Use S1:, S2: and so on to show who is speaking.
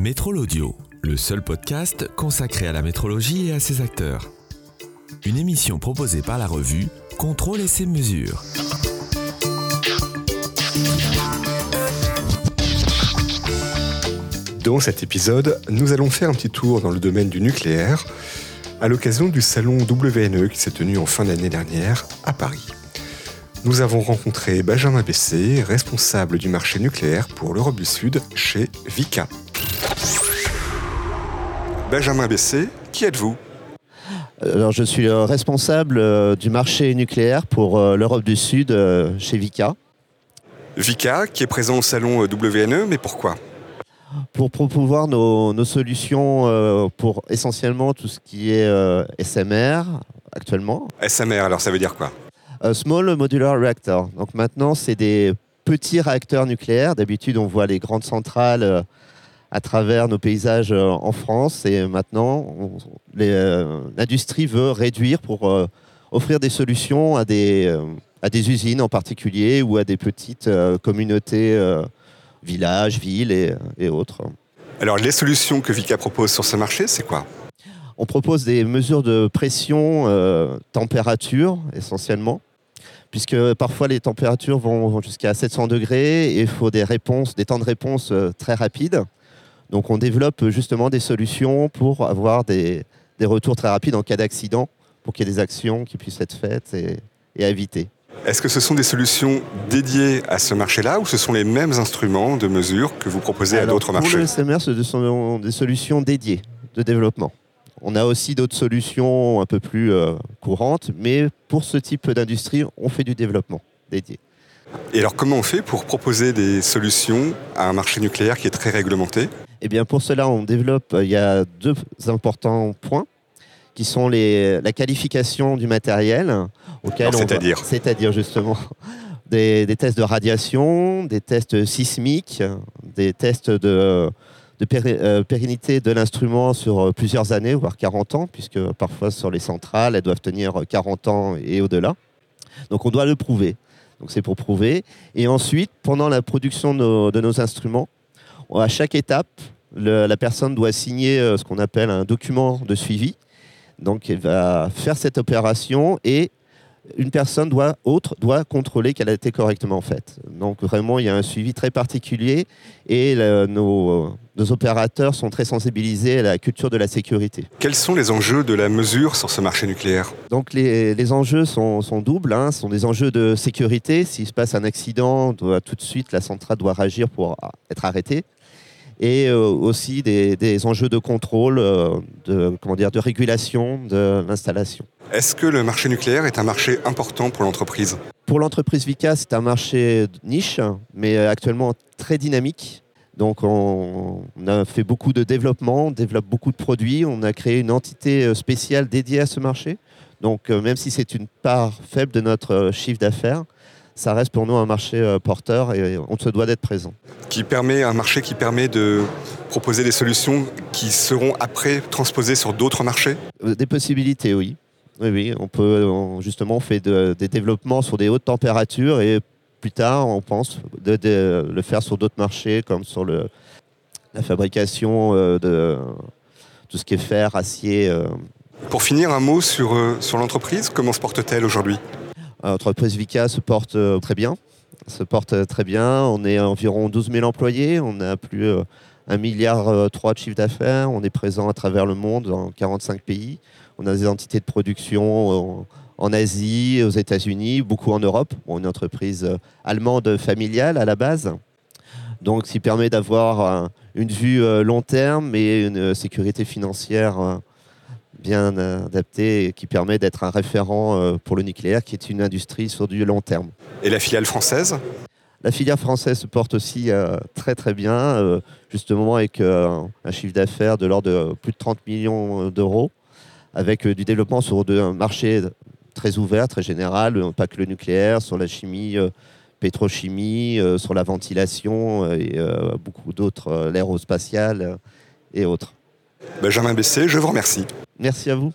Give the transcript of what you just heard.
S1: Métrol Audio, le seul podcast consacré à la métrologie et à ses acteurs. Une émission proposée par la revue Contrôle et ses mesures.
S2: Dans cet épisode, nous allons faire un petit tour dans le domaine du nucléaire à l'occasion du salon WNE qui s'est tenu en fin d'année dernière à Paris. Nous avons rencontré Benjamin Bessé, responsable du marché nucléaire pour l'Europe du Sud chez Vika. Benjamin Bessé, qui êtes-vous?
S3: Alors, je suis le responsable euh, du marché nucléaire pour euh, l'Europe du Sud euh, chez Vika.
S2: Vika, qui est présent au salon WNE, mais pourquoi?
S3: Pour promouvoir nos, nos solutions euh, pour essentiellement tout ce qui est euh, SMR actuellement.
S2: SMR, alors ça veut dire quoi?
S3: Euh, Small Modular Reactor. Donc maintenant, c'est des petits réacteurs nucléaires. D'habitude, on voit les grandes centrales euh, à travers nos paysages euh, en France. Et maintenant, euh, l'industrie veut réduire pour euh, offrir des solutions à des, à des usines en particulier ou à des petites communautés, villages, villes et, et autres.
S2: Alors les solutions que Vika propose sur ce marché, c'est quoi?
S3: On propose des mesures de pression, euh, température essentiellement, puisque parfois les températures vont, vont jusqu'à 700 degrés et il faut des réponses, des temps de réponse très rapides. Donc on développe justement des solutions pour avoir des, des retours très rapides en cas d'accident, pour qu'il y ait des actions qui puissent être faites et, et à éviter.
S2: Est-ce que ce sont des solutions dédiées à ce marché-là ou ce sont les mêmes instruments de mesure que vous proposez à d'autres
S3: pour
S2: marchés?
S3: Le SMR, ce sont des solutions dédiées de développement. On a aussi d'autres solutions un peu plus euh, courantes, mais pour ce type d'industrie, on fait du développement dédié.
S2: Et alors comment on fait pour proposer des solutions à un marché nucléaire qui est très réglementé?
S3: Et bien pour cela, on développe, euh, il y a deux importants points qui sont les, la qualification du matériel, auquel
S2: c'est-à-dire
S3: c'est-à-dire justement des, des tests de radiation, des tests sismiques, des tests de, de péri- euh, pérennité de l'instrument sur euh, plusieurs années, voire 40 ans, puisque parfois sur les centrales, elles doivent tenir 40 ans et au-delà. Donc on doit le prouver. Donc c'est pour prouver. Et ensuite, pendant la production de nos, de nos instruments, à chaque étape, le- la personne doit signer euh, ce qu'on appelle un document de suivi. Donc elle va faire cette opération et une personne doit, autre doit contrôler qu'elle a été correctement faite. Donc vraiment, il y a un suivi très particulier et le- nos, nos opérateurs sont très sensibilisés à la culture de la sécurité.
S2: Quels sont les enjeux de la mesure sur ce marché nucléaire?
S3: Donc les, les enjeux sont, sont doubles. Hein. Ce sont des enjeux de sécurité. S'il se passe un accident, doit, tout de suite la centrale doit réagir pour être arrêtée. Et euh, aussi des, des enjeux de contrôle, euh, de, comment dire, de régulation de l'installation.
S2: Est-ce que le marché nucléaire est un marché important pour l'entreprise?
S3: Pour l'entreprise Vika, c'est un marché niche, mais actuellement très dynamique. Donc on, on a fait beaucoup de développement, on développe beaucoup de produits, on a créé une entité euh, spéciale dédiée à ce marché. Donc même si c'est une part faible de notre chiffre d'affaires, ça reste pour nous un marché euh, porteur et on se doit d'être présent.
S2: qui permet un marché qui permet de proposer des solutions qui seront après transposées sur d'autres marchés?
S3: Euh, Des possibilités, oui. Oui, oui, on peut on- justement on fait de- des développements sur des hautes températures et plus tard on pense de, de le faire sur d'autres marchés comme sur le, la fabrication euh, de tout ce qui est fer, acier.
S2: Pour finir, un mot sur, sur l'entreprise. Comment se porte-t-elle aujourd'hui?
S3: L'entreprise Vika se porte euh, très bien, se porte euh, très bien. On est environ 12 000 employés, on a plus euh, 1 milliard euh, de chiffre d'affaires, on est présent à travers le monde dans 45 pays. On a des entités de production en, Asie, aux États-Unis, beaucoup en Europe. Bon, une entreprise euh, allemande familiale à la base. Donc, ce qui permet d'avoir euh, une vue euh, long terme et une euh, sécurité financière euh, bien adaptée et qui permet d'être un référent euh, pour le nucléaire, qui est une industrie sur du long terme.
S2: Et la filiale française?
S3: La filière française se porte aussi euh, très très bien, euh, justement avec un chiffre d'affaires de l'ordre de plus de 30 millions d'euros, avec du développement sur un marché très ouvert, très général, pas que le nucléaire, sur la chimie, pétrochimie, euh, sur la ventilation euh, et euh, beaucoup d'autres, l'aérospatial euh, et autres.
S2: Benjamin Bessé, je vous remercie.
S3: Merci à vous.